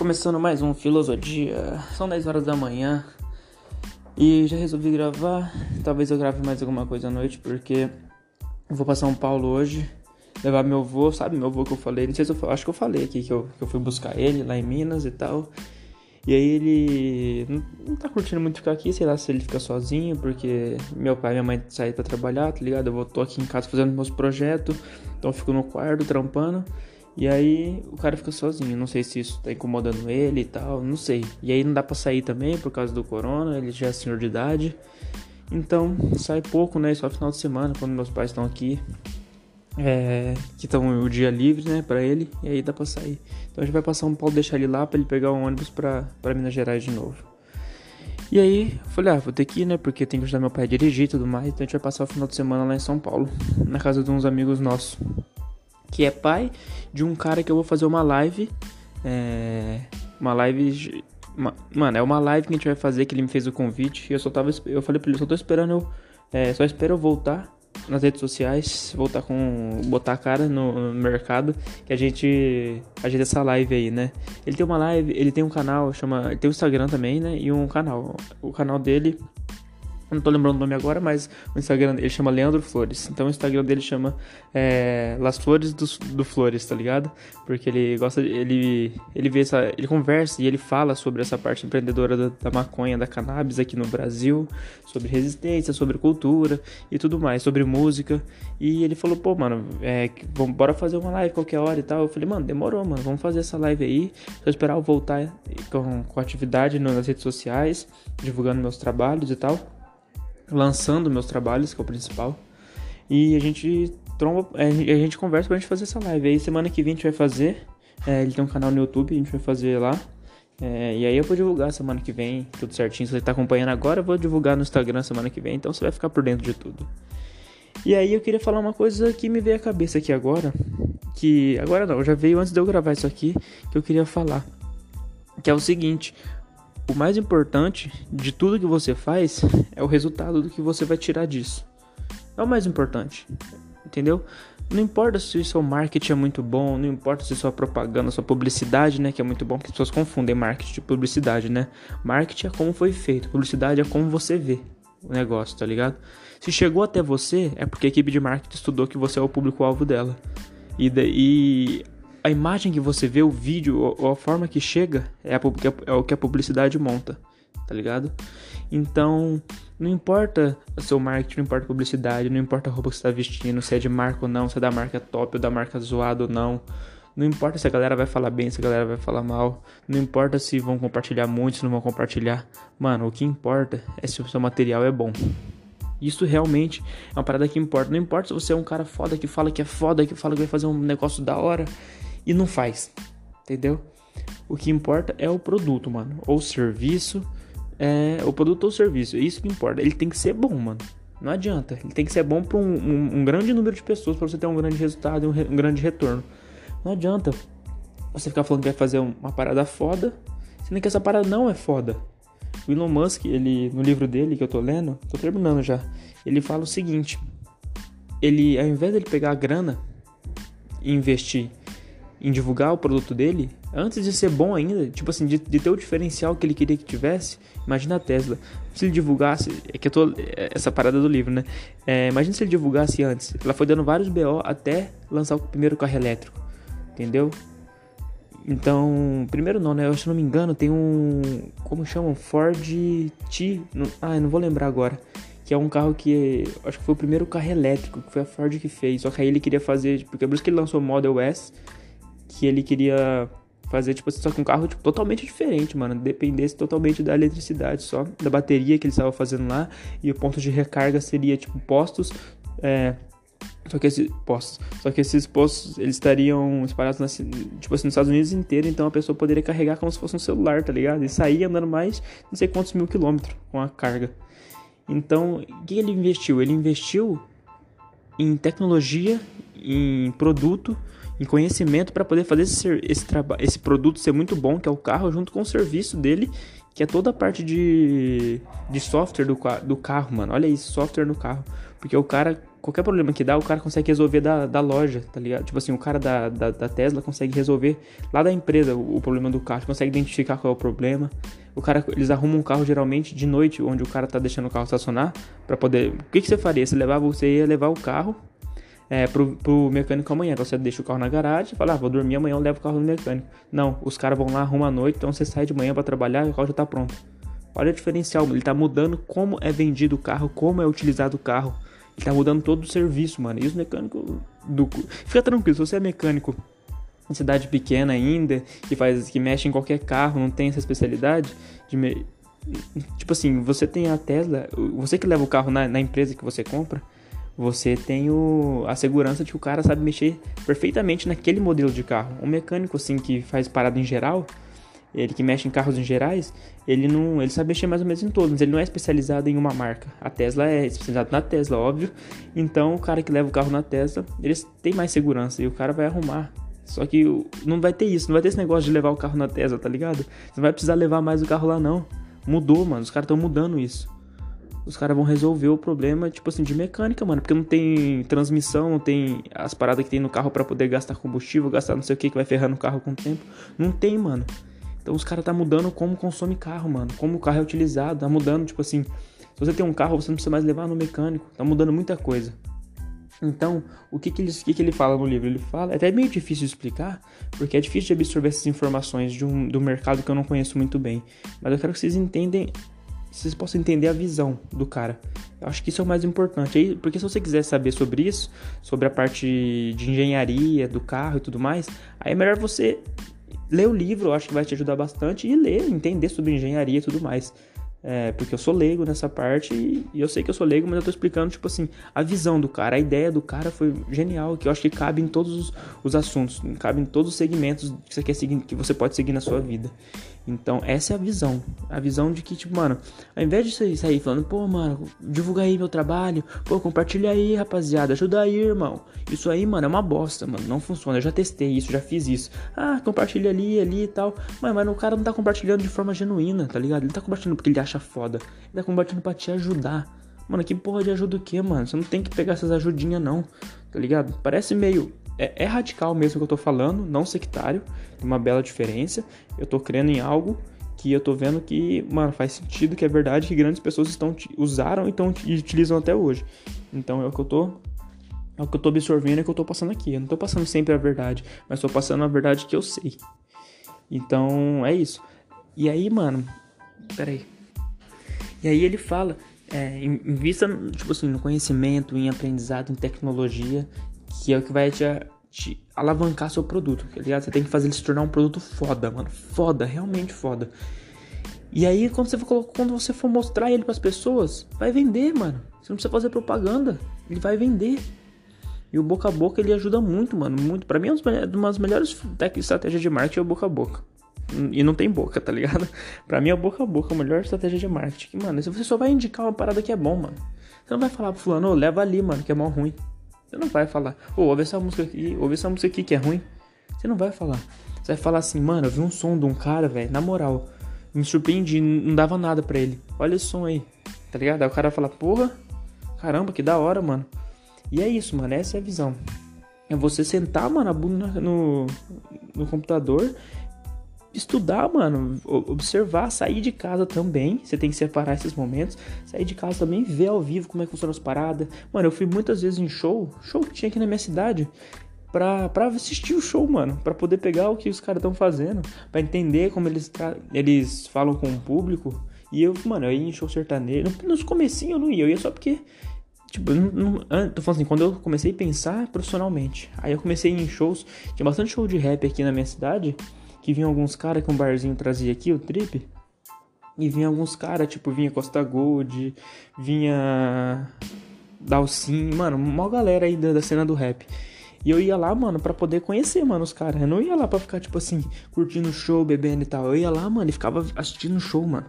Começando mais um Filosofia. São 10 horas da manhã e já resolvi gravar. Talvez eu grave mais alguma coisa à noite porque eu vou pra São Paulo hoje. Levar meu avô, sabe meu avô que eu falei? Não sei se eu acho que eu falei aqui que eu, que eu fui buscar ele lá em Minas e tal. E aí ele não, não tá curtindo muito ficar aqui, sei lá se ele fica sozinho, porque meu pai e minha mãe saíram pra trabalhar, tá ligado? Eu vou, tô aqui em casa fazendo meus projetos, então eu fico no quarto trampando. E aí o cara fica sozinho, não sei se isso tá incomodando ele e tal, não sei. E aí não dá pra sair também por causa do corona, ele já é senhor de idade. Então sai pouco, né? Só final de semana, quando meus pais estão aqui. É, que estão o dia livre, né, pra ele, e aí dá pra sair. Então a gente vai passar um Paulo, deixar ele lá pra ele pegar um ônibus pra, pra Minas Gerais de novo. E aí, falei, ah, vou ter que ir, né, porque tem que ajudar meu pai a dirigir e tudo mais, então a gente vai passar o final de semana lá em São Paulo, na casa de uns amigos nossos que é pai de um cara que eu vou fazer uma live. É, uma live. Uma, mano, é uma live que a gente vai fazer que ele me fez o convite. E eu só tava. Eu falei pra ele, só tô esperando eu. É, só espero eu voltar nas redes sociais, voltar com. botar a cara no, no mercado. Que a gente. ajeita essa live aí, né? Ele tem uma live, ele tem um canal, chama. Ele tem um Instagram também, né? E um canal. O canal dele não tô lembrando o nome agora, mas o Instagram ele chama Leandro Flores. Então o Instagram dele chama é, Las Flores do, do, Flores, tá ligado? Porque ele gosta, ele ele vê essa, ele conversa e ele fala sobre essa parte empreendedora da, da maconha, da cannabis aqui no Brasil, sobre resistência, sobre cultura e tudo mais, sobre música. E ele falou, pô, mano, é, vamos, bora fazer uma live qualquer hora e tal. Eu falei, mano, demorou, mano, vamos fazer essa live aí. Só esperar eu voltar com, com atividade nas redes sociais, divulgando meus trabalhos e tal lançando meus trabalhos, que é o principal. E a gente tromba, é, a gente conversa pra gente fazer essa live. Aí semana que vem a gente vai fazer. É, ele tem um canal no YouTube, a gente vai fazer lá. É, e aí eu vou divulgar semana que vem, tudo certinho. Se você tá acompanhando agora, eu vou divulgar no Instagram semana que vem, então você vai ficar por dentro de tudo. E aí eu queria falar uma coisa que me veio à cabeça aqui agora. Que. Agora não, já veio antes de eu gravar isso aqui, que eu queria falar. Que é o seguinte, o mais importante de tudo que você faz é o resultado do que você vai tirar disso. É o mais importante, entendeu? Não importa se o seu marketing é muito bom, não importa se sua propaganda, sua publicidade, né, que é muito bom, porque as pessoas confundem marketing e publicidade, né? Marketing é como foi feito, publicidade é como você vê o negócio, tá ligado? Se chegou até você, é porque a equipe de marketing estudou que você é o público-alvo dela. E, e a imagem que você vê, o vídeo, ou a forma que chega é, a, é o que a publicidade monta, tá ligado? Então, não importa o seu marketing, não importa a publicidade, não importa a roupa que você está vestindo, se é de marca ou não, se é da marca top ou da marca zoada ou não. Não importa se a galera vai falar bem, se a galera vai falar mal. Não importa se vão compartilhar muito, se não vão compartilhar. Mano, o que importa é se o seu material é bom. Isso realmente é uma parada que importa. Não importa se você é um cara foda que fala que é foda, que fala que vai fazer um negócio da hora e não faz, entendeu? O que importa é o produto, mano, ou serviço, é o produto ou serviço, é isso que importa. Ele tem que ser bom, mano. Não adianta. Ele tem que ser bom para um, um, um, grande número de pessoas para você ter um grande resultado e um, re, um, grande retorno. Não adianta você ficar falando que vai fazer uma parada foda, sendo que essa parada não é foda. O Elon Musk, ele no livro dele que eu tô lendo, tô terminando já. Ele fala o seguinte: ele, ao invés dele pegar a grana e investir em divulgar o produto dele, antes de ser bom ainda, tipo assim, de, de, ter o diferencial que ele queria que tivesse, imagina a Tesla. Se ele divulgasse, é que eu tô. É, essa parada do livro, né? É, imagina se ele divulgasse antes. Ela foi dando vários BO até lançar o primeiro carro elétrico. Entendeu? Então, primeiro não, né? Eu, se não me engano, tem um. Como chamam? Ford T. Não, ah, eu não vou lembrar agora. Que é um carro que. Acho que foi o primeiro carro elétrico que foi a Ford que fez. Só que aí ele queria fazer. Porque é por isso que ele lançou o Model S que ele queria fazer, tipo, só que um carro tipo, totalmente diferente, mano. Dependesse totalmente da eletricidade, só da bateria que ele estava fazendo lá. E o ponto de recarga seria, tipo, postos. É, só que esses postos, só que esses postos eles estariam espalhados na, tipo assim, nos Estados Unidos inteiro, então a pessoa poderia carregar como se fosse um celular, tá ligado? E sair andando mais não sei quantos mil quilômetros com a carga. Então, o que ele investiu? Ele investiu em tecnologia, em produto em conhecimento para poder fazer esse, esse, esse produto ser muito bom, que é o carro, junto com o serviço dele, que é toda a parte de, de software do, do carro, mano. Olha isso, software no carro. Porque o cara, qualquer problema que dá, o cara consegue resolver da, da loja, tá ligado? Tipo assim, o cara da, da, da Tesla consegue resolver lá da empresa o, o, problema do carro, consegue identificar qual é o problema. O cara, eles arrumam um carro geralmente de noite, onde o cara tá deixando o carro estacionar, para poder. O que, que você faria? Você levava, você ia levar o carro é, pro, pro mecânico amanhã. Então você deixa o carro na garagem e fala, ah, vou dormir amanhã, eu levo o carro no mecânico. Não, os caras vão lá, arrumam à noite, então você sai de manhã para trabalhar e o carro já tá pronto. Olha o diferencial, ele tá mudando como é vendido o carro, como é utilizado o carro. Ele tá mudando todo o serviço, mano. E os mecânicos do. Fica tranquilo, se você é mecânico em cidade pequena ainda, que faz. que mexe em qualquer carro, não tem essa especialidade de. Me... Tipo assim, você tem a Tesla, você que leva o carro na, na empresa que você compra, você tem o, a segurança de que o cara sabe mexer perfeitamente naquele modelo de carro. Um mecânico assim que faz parada em geral, ele que mexe em carros em gerais, ele não, ele sabe mexer mais ou menos em todos, mas ele não é especializado em uma marca. A Tesla é especializada na Tesla, óbvio. Então, o cara que leva o carro na Tesla, eles têm mais segurança e o cara vai arrumar. Só que não vai ter isso, não vai ter esse negócio de levar o carro na Tesla, tá ligado? Você não vai precisar levar mais o carro lá não. Mudou, mano, os caras estão mudando isso os caras vão resolver o problema, tipo assim, de mecânica, mano. Porque não tem transmissão, não tem as paradas que tem no carro para poder gastar combustível, gastar não sei o que que vai ferrando o carro com o tempo. Não tem, mano. Então os caras tá mudando como consome carro, mano. Como o carro é utilizado, tá mudando, tipo assim. Se você tem um carro, você não precisa mais levar no mecânico. Tá mudando muita coisa. Então, o que que ele, que que ele fala no livro? Ele fala, é até meio difícil de explicar, porque é difícil de absorver essas informações de um, do mercado que eu não conheço muito bem. Mas eu quero que vocês entendem vocês possam entender a visão do cara. Eu acho que isso é o mais importante. Porque se você quiser saber sobre isso, sobre a parte de engenharia do carro e tudo mais, aí é melhor você ler o livro, eu acho que vai te ajudar bastante, e ler, entender sobre engenharia e tudo mais. É, porque eu sou leigo nessa parte e, e, eu sei que eu sou leigo, mas eu tô explicando, tipo assim, a visão do cara, a ideia do cara foi genial, que eu acho que cabe em todos os, os assuntos, cabe em todos os segmentos que você quer seguir, que você pode seguir na sua vida. Então, essa é a visão. A visão de que, tipo, mano, ao invés de você sair falando, pô, mano, divulga aí meu trabalho, pô, compartilha aí, rapaziada, ajuda aí, irmão. Isso aí, mano, é uma bosta, mano, não funciona. Eu já testei isso, já fiz isso. Ah, compartilha ali, ali e tal. Mas, mano, o cara não tá compartilhando de forma genuína, tá ligado? Ele tá compartilhando porque ele acha foda. Ele tá compartilhando pra te ajudar. Mano, que porra de ajuda o quê, mano? Você não tem que pegar essas ajudinhas, não, tá ligado? Parece meio é, é, radical mesmo que eu tô falando, não sectário, tem uma bela diferença. Eu tô crendo em algo que eu tô vendo que, mano, faz sentido, que é verdade, que grandes pessoas estão usaram e, tão, e utilizam até hoje. Então é o que eu tô é o que eu tô absorvendo e é o que eu tô passando aqui. Eu não tô passando sempre a verdade, mas tô passando a verdade que eu sei. Então é isso. E aí, mano, pera aí. E aí ele fala, é, invista, tipo assim, no conhecimento, em aprendizado, em tecnologia que é o que vai te, te alavancar seu produto, tá ligado? Você tem que fazer ele se tornar um produto foda, mano. Foda, realmente foda. E aí, quando você for, quando você for mostrar ele para as pessoas, vai vender, mano. Você não precisa fazer propaganda, ele vai vender. E o boca a boca ele ajuda muito, mano. Muito. Para mim, é uma das melhores estratégias de marketing é o boca a boca. E não tem boca, tá ligado? Pra mim é o boca a boca, a melhor estratégia de marketing. Mano, se você só vai indicar uma parada que é bom, mano. Você não vai falar pro fulano, oh, leva ali, mano, que é mó ruim. Você não vai falar, ô, oh, ouve essa música aqui, ouve essa música aqui que é ruim. Você não vai falar. Você vai falar assim, mano, eu vi um som de um cara, velho, na moral. Me surpreendi, não dava nada pra ele. Olha esse som aí, tá ligado? Aí o cara vai falar, porra, caramba, que da hora, mano. E é isso, mano, essa é a visão. É você sentar, mano, a bunda no, no computador estudar, mano, observar, sair de casa também. Você tem que separar esses momentos. Sair de casa também, ver ao vivo como é que funciona as paradas. Mano, eu fui muitas vezes em show, show que tinha aqui na minha cidade, pra, pra assistir o show, mano. Pra poder pegar o que os caras estão fazendo. Pra entender como eles, eles falam com o público. E eu, mano, eu ia em show sertanejo. Nos comecinhos eu não ia, eu ia só porque. Tipo, não, não, tô falando assim, quando eu comecei a pensar profissionalmente. Aí eu comecei em shows. Tinha bastante show de rap aqui na minha cidade que vinha alguns caras que um barzinho trazia aqui, o Trip. E vinha alguns caras, tipo, vinha Costa Gold, vinha Dalcin, mano, uma galera aí da, cena do rap. E eu ia lá, mano, para poder conhecer, mano, os caras. Eu não ia lá pra ficar, tipo assim, curtindo o show, bebendo e tal. Eu ia lá, mano, e ficava assistindo show, mano.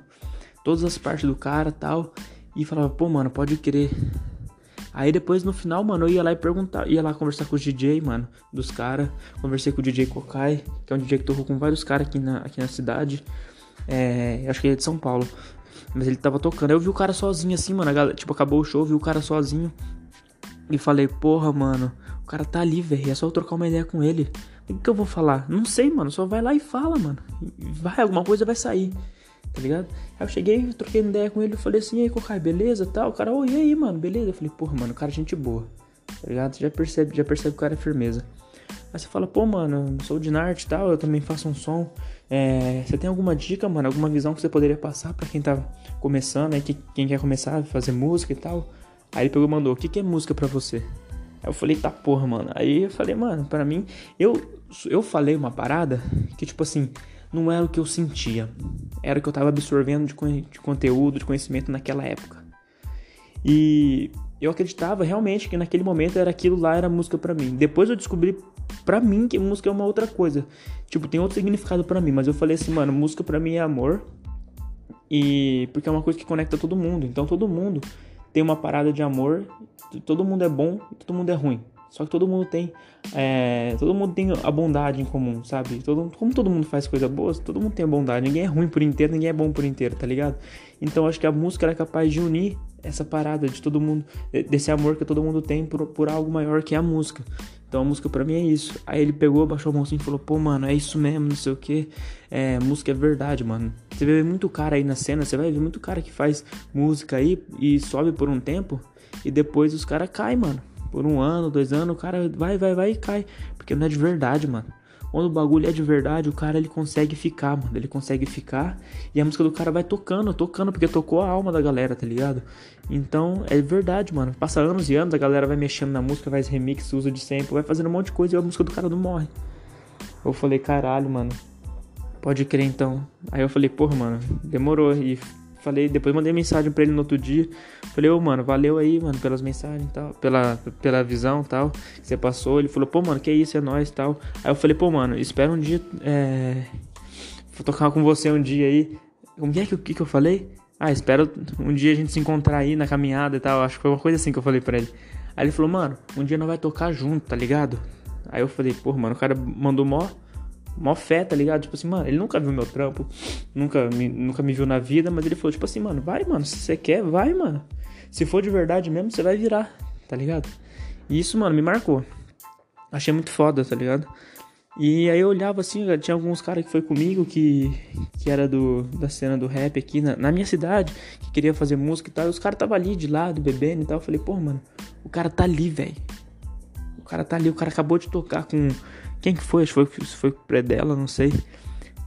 Todas as partes do cara tal. E falava, pô, mano, pode crer. Aí depois no final, mano, eu ia lá e perguntar, ia lá conversar com os DJ, mano, dos caras. Conversei com o DJ Kokai, que é um DJ que tocou com vários caras aqui na, aqui na cidade. É, acho que ele é de São Paulo. Mas ele tava tocando. Aí eu vi o cara sozinho assim, mano. Galera, tipo, acabou o show, vi o cara sozinho. E falei, porra, mano, o cara tá ali, velho. É só eu trocar uma ideia com ele. O que, que eu vou falar? Não sei, mano. Só vai lá e fala, mano. Vai, alguma coisa vai sair. Tá ligado? Aí eu cheguei, troquei ideia com ele. Eu falei assim, e aí, Cocai, beleza? Tal. O cara, oi, e aí, mano, beleza? Eu falei, porra, mano, o cara é gente boa. Tá ligado? Você já percebe, já percebe que o cara é firmeza. Aí você fala, pô, mano, sou de Nart e tal, eu também faço um som. É, você tem alguma dica, mano? Alguma visão que você poderia passar para quem tá começando, aí, que, quem quer começar a fazer música e tal? Aí ele pegou e mandou, o que, que é música para você? Aí eu falei, tá porra, mano. Aí eu falei, mano, para mim, eu, eu falei uma parada que, tipo assim, não era o que eu sentia. Era o que eu tava absorvendo de, de conteúdo, de conhecimento naquela época. E eu acreditava realmente que naquele momento era aquilo lá era música para mim. Depois eu descobri para mim que música é uma outra coisa. Tipo, tem outro significado para mim, mas eu falei assim, mano, música para mim é amor. E porque é uma coisa que conecta todo mundo. Então todo mundo tem uma parada de amor. Todo mundo é bom e todo mundo é ruim. Só que todo mundo tem. É, todo mundo tem a bondade em comum, sabe? Todo, como todo mundo faz coisa boa, todo mundo tem a bondade. Ninguém é ruim por inteiro, ninguém é bom por inteiro, tá ligado? Então acho que a música é capaz de unir essa parada de todo mundo, desse amor que todo mundo tem por, por algo maior que a música. Então a música pra mim é isso. Aí ele pegou, baixou a mãozinha e falou: pô, mano, é isso mesmo, não sei o que. É, música é verdade, mano. Você ver muito cara aí na cena, você vai ver muito cara que faz música aí e sobe por um tempo e depois os caras caem, mano. Por um ano, dois anos, o cara vai, vai, vai e cai. Porque não é de verdade, mano. Quando o bagulho é de verdade, o cara ele consegue ficar, mano. Ele consegue ficar e a música do cara vai tocando, tocando, porque tocou a alma da galera, tá ligado? Então é verdade, mano. Passa anos e anos, a galera vai mexendo na música, faz remix, usa de sample, vai fazendo um monte de coisa e a música do cara não morre. Eu falei, caralho, mano. Pode crer então. Aí eu falei, porra, mano, demorou. E falei, depois mandei mensagem pra ele no outro dia. Falei, ô, oh, mano, valeu aí, mano, pelas mensagens e tal, pela, pela visão e tal, que você passou. Ele falou, pô, mano, que isso, é nóis e tal. Aí eu falei, pô, mano, espero um dia, é... Vou tocar com você um dia aí. Como é que, que, que eu falei? Ah, espero um dia a gente se encontrar aí na caminhada e tal. Acho que foi uma coisa assim que eu falei pra ele. Aí ele falou, mano, um dia nós vai tocar junto, tá ligado? Aí eu falei, pô, mano, o cara mandou mó mó fé, tá ligado? Tipo assim, mano, ele nunca viu meu trampo, nunca me, nunca me viu na vida, mas ele falou, tipo assim, mano, vai, mano, se você quer, vai, mano. Se for de verdade mesmo, você vai virar, tá ligado? E isso, mano, me marcou. Achei muito foda, tá ligado? E aí eu olhava assim, tinha alguns caras que foi comigo que, que era do, da cena do rap aqui na, na minha cidade, que queria fazer música e tal. E os caras tava ali de lado, bebendo e tal. Eu falei, pô, mano, o cara tá ali, velho. O cara tá ali, o cara acabou de tocar com quem que foi? Acho que foi, foi pré dela, não sei.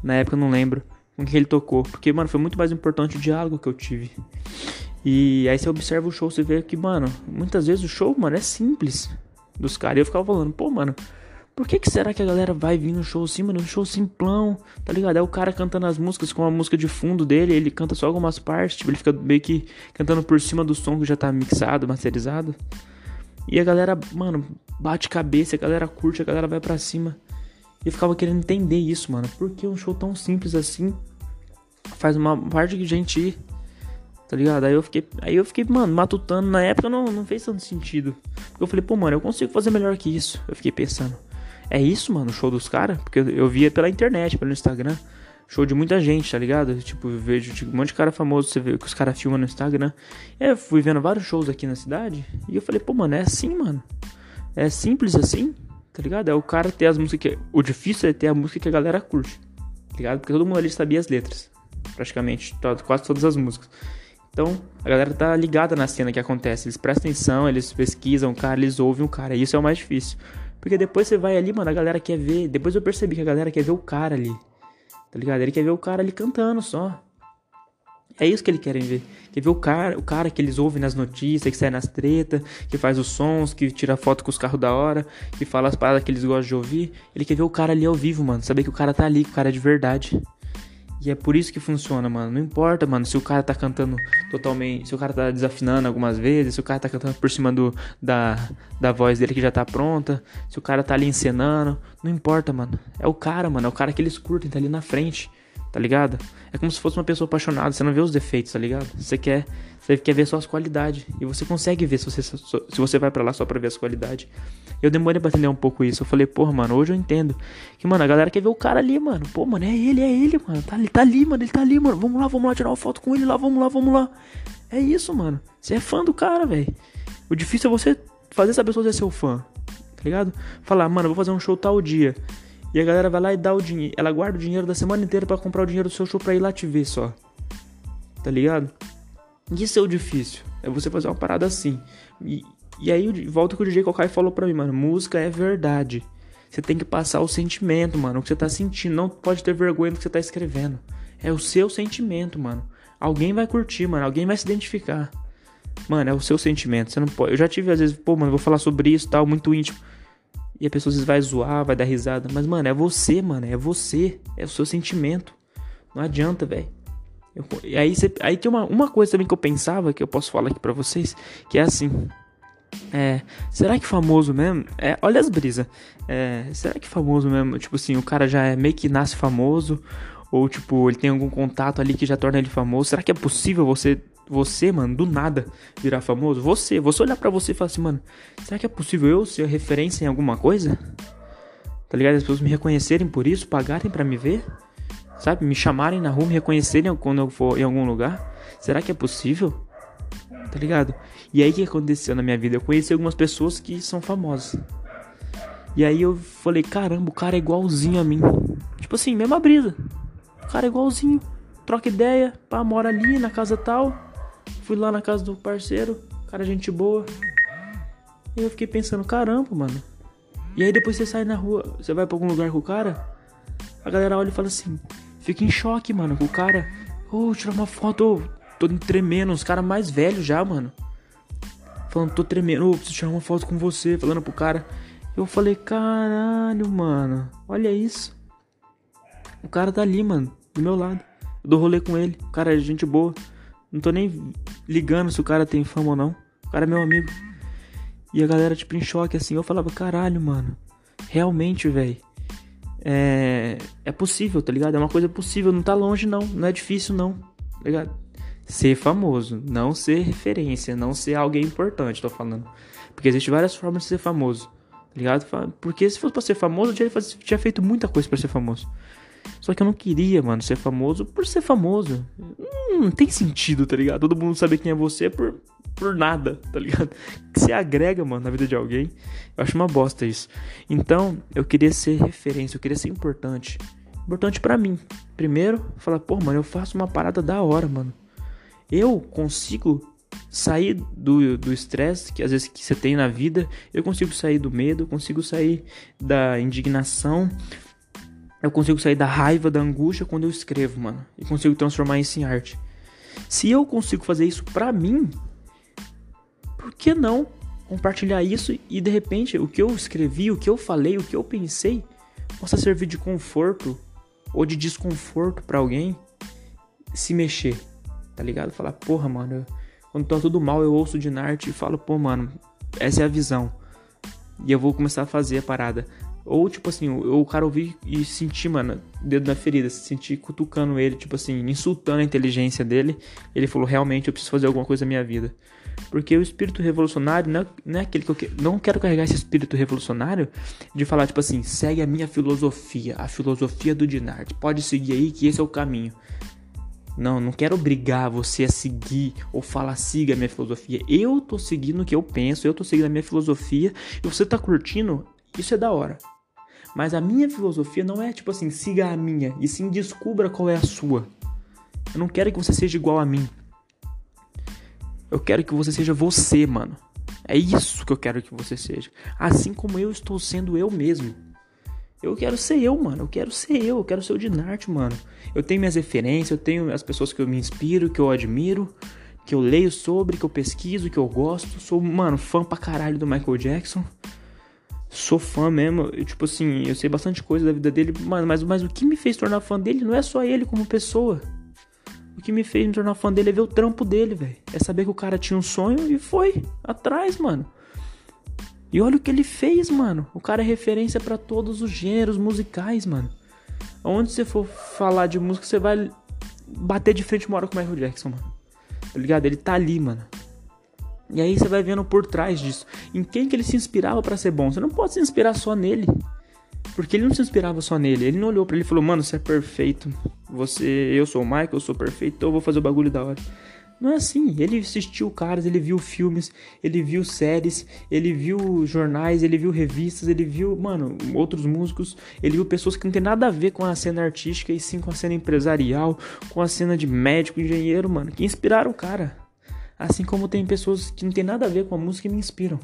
Na época eu não lembro com que ele tocou. Porque, mano, foi muito mais importante o diálogo que eu tive. E aí você observa o show, você vê que, mano, muitas vezes o show, mano, é simples dos caras. E eu ficava falando, pô, mano, por que, que será que a galera vai vir no show assim, mano? Um show simplão, tá ligado? É o cara cantando as músicas com a música de fundo dele, ele canta só algumas partes, tipo, ele fica meio que cantando por cima do som que já tá mixado, masterizado. E a galera, mano, bate cabeça, a galera curte, a galera vai para cima. E eu ficava querendo entender isso, mano. Por que um show tão simples assim faz uma parte de gente ir? Tá ligado? Aí eu fiquei, aí eu fiquei, mano, matutando. Na época não, não fez tanto sentido. Eu falei, pô, mano, eu consigo fazer melhor que isso. Eu fiquei pensando, é isso, mano, o show dos caras? Porque eu, eu via pela internet, pelo Instagram show de muita gente, tá ligado? Tipo, eu vejo tipo, um monte de cara famoso, você vê que os caras filmam no Instagram. E aí eu fui vendo vários shows aqui na cidade e eu falei, pô, mano, é assim, mano. É simples assim, tá ligado? É o cara ter as músicas que. O difícil é ter a música que a galera curte, tá ligado? Porque todo mundo ali sabia as letras, praticamente, quase todas as músicas. Então, a galera tá ligada na cena que acontece. Eles prestam atenção, eles pesquisam o cara, eles ouvem o cara. Isso é o mais difícil. Porque depois você vai ali, mano, a galera quer ver. Depois eu percebi que a galera quer ver o cara ali. Tá ligado? Ele quer ver o cara ali cantando só. É isso que eles querem ver. Quer ver o cara, o cara que eles ouvem nas notícias, que sai nas tretas, que faz os sons, que tira foto com os carros da hora, que fala as paradas que eles gostam de ouvir. Ele quer ver o cara ali ao vivo, mano. Saber que o cara tá ali, que o cara é de verdade. E é por isso que funciona, mano. Não importa, mano, se o cara tá cantando totalmente. Se o cara tá desafinando algumas vezes, se o cara tá cantando por cima do, da, da voz dele que já tá pronta, se o cara tá ali encenando. Não importa, mano. É o cara, mano. É o cara que eles curtem, tá ali na frente. Tá ligado? É como se fosse uma pessoa apaixonada, você não vê os defeitos, tá ligado? Você quer, você quer ver só as qualidades. E você consegue ver se você, se você vai para lá só pra ver as qualidades. Eu demorei pra entender um pouco isso. Eu falei, porra, mano, hoje eu entendo. Que, mano, a galera quer ver o cara ali, mano. Pô, mano, é ele, é ele, mano. Tá, ele tá ali, mano, ele tá ali, mano. Vamos lá, vamos lá tirar uma foto com ele lá, vamos lá, vamos lá. É isso, mano. Você é fã do cara, velho. O difícil é você fazer essa pessoa ser seu fã, tá ligado? Falar, mano, vou fazer um show tal dia. E a galera vai lá e dá o dinheiro. Ela guarda o dinheiro da semana inteira para comprar o dinheiro do seu show pra ir lá te ver só. Tá ligado? Isso é o difícil. É você fazer uma parada assim. E, e aí volta que o DJ Kokai falou pra mim, mano. Música é verdade. Você tem que passar o sentimento, mano. O que você tá sentindo. Não pode ter vergonha do que você tá escrevendo. É o seu sentimento, mano. Alguém vai curtir, mano. Alguém vai se identificar. Mano, é o seu sentimento. Você não pode. Eu já tive, às vezes, pô, mano, vou falar sobre isso tal, muito íntimo. E a pessoa às vezes vai zoar, vai dar risada. Mas, mano, é você, mano. É você. É o seu sentimento. Não adianta, velho. E aí, cê, aí tem uma, uma coisa também que eu pensava, que eu posso falar aqui pra vocês, que é assim. É, será que famoso mesmo? É, olha as brisas. É, será que famoso mesmo? Tipo assim, o cara já é meio que nasce famoso? Ou tipo, ele tem algum contato ali que já torna ele famoso? Será que é possível você você, mano, do nada virar famoso? Você, você olhar para você e falar assim, mano, será que é possível eu ser referência em alguma coisa? Tá ligado? As pessoas me reconhecerem por isso, pagarem para me ver? Sabe? Me chamarem na rua, me reconhecerem quando eu for em algum lugar? Será que é possível? Tá ligado? E aí o que aconteceu na minha vida? Eu conheci algumas pessoas que são famosas. E aí eu falei, caramba, o cara é igualzinho a mim. Tipo assim, mesma brisa. O cara é igualzinho. Troca ideia, pá, mora ali na casa tal. Fui lá na casa do parceiro, cara, gente boa. E eu fiquei pensando, caramba, mano. E aí depois você sai na rua, você vai pra algum lugar com o cara, a galera olha e fala assim, fica em choque, mano, com o cara. Ô, oh, tirar uma foto, tô tremendo, os caras mais velhos já, mano. Falando, tô tremendo, oh, preciso tirar uma foto com você, falando pro cara. Eu falei, caralho, mano, olha isso. O cara tá ali, mano, do meu lado. Eu dou rolê com ele, o cara é gente boa. Não tô nem ligando se o cara tem fama ou não. O cara é meu amigo. E a galera, tipo, em choque, assim. Eu falava, caralho, mano. Realmente, velho. É... é possível, tá ligado? É uma coisa possível. Não tá longe, não. Não é difícil, não. Tá ligado? Ser famoso. Não ser referência. Não ser alguém importante, tô falando. Porque existe várias formas de ser famoso. Tá ligado? Porque se fosse pra ser famoso, eu tinha, feito muita coisa para ser famoso. Só que eu não queria, mano, ser famoso por ser famoso. Hum, não tem sentido, tá ligado? Todo mundo saber quem é você por, por nada, tá ligado? Que você agrega, mano, na vida de alguém. Eu acho uma bosta isso. Então, eu queria ser referência, eu queria ser importante. Importante para mim. Primeiro, falar, pô, mano, eu faço uma parada da hora, mano. Eu consigo sair do estresse que às vezes que você tem na vida, eu consigo sair do medo, eu consigo sair da indignação, eu consigo sair da raiva, da angústia quando eu escrevo, mano. E consigo transformar isso em arte. Se eu consigo fazer isso pra mim, por que não compartilhar isso e de repente o que eu escrevi, o que eu falei, o que eu pensei possa servir de conforto ou de desconforto para alguém se mexer, tá ligado? Falar, porra, mano, eu, quando tá tudo mal eu ouço de Nart e falo, pô, mano, essa é a visão. E eu vou começar a fazer a parada. Ou, tipo assim, o, cara ouvir e sentir, mano, dedo na ferida, se sentir cutucando ele, tipo assim, insultando a inteligência dele. Ele falou, realmente, eu preciso fazer alguma coisa na minha vida. Porque o espírito revolucionário não é, não é aquele que eu que, não quero carregar esse espírito revolucionário de falar, tipo assim, segue a minha filosofia, a filosofia do Dinard. Pode seguir aí que esse é o caminho. Não, não quero obrigar você a seguir ou falar siga a minha filosofia. Eu tô seguindo o que eu penso, eu tô seguindo a minha filosofia e você tá curtindo, isso é da hora. Mas a minha filosofia não é tipo assim, siga a minha, e sim descubra qual é a sua. Eu não quero que você seja igual a mim. Eu quero que você seja você, mano. É isso que eu quero que você seja. Assim como eu estou sendo eu mesmo. Eu quero ser eu, mano. Eu quero ser eu. Eu quero ser o Dinarte, mano. Eu tenho minhas referências, eu tenho as pessoas que eu me inspiro, que eu admiro, que eu leio sobre, que eu pesquiso, que eu gosto. Sou, mano, fã pra caralho do Michael Jackson sou fã mesmo. Eu, tipo assim, eu sei bastante coisa da vida dele, mas, mas, mas o que me fez tornar fã dele não é só ele como pessoa. O que me fez me tornar fã dele é ver o trampo dele, velho. É saber que o cara tinha um sonho e foi atrás, mano. E olha o que ele fez, mano. O cara é referência para todos os gêneros musicais, mano. Onde você for falar de música, você vai bater de frente uma hora com o Michael Jackson, mano. Tá ligado? Ele tá ali, mano. E aí você vai vendo por trás disso. Em quem que ele se inspirava para ser bom. Você não pode se inspirar só nele. Porque ele não se inspirava só nele. Ele não olhou para ele e falou: "Mano, você é perfeito. Você, eu sou o Michael, eu sou perfeito, então eu vou fazer o bagulho da hora". Não é assim. Ele assistiu caras, ele viu filmes, ele viu séries, ele viu jornais, ele viu revistas, ele viu, mano, outros músicos, ele viu pessoas que não tem nada a ver com a cena artística e sim com a cena empresarial, com a cena de médico, engenheiro, mano, que inspiraram o cara. Assim como tem pessoas que não tem nada a ver com a música e me inspiram.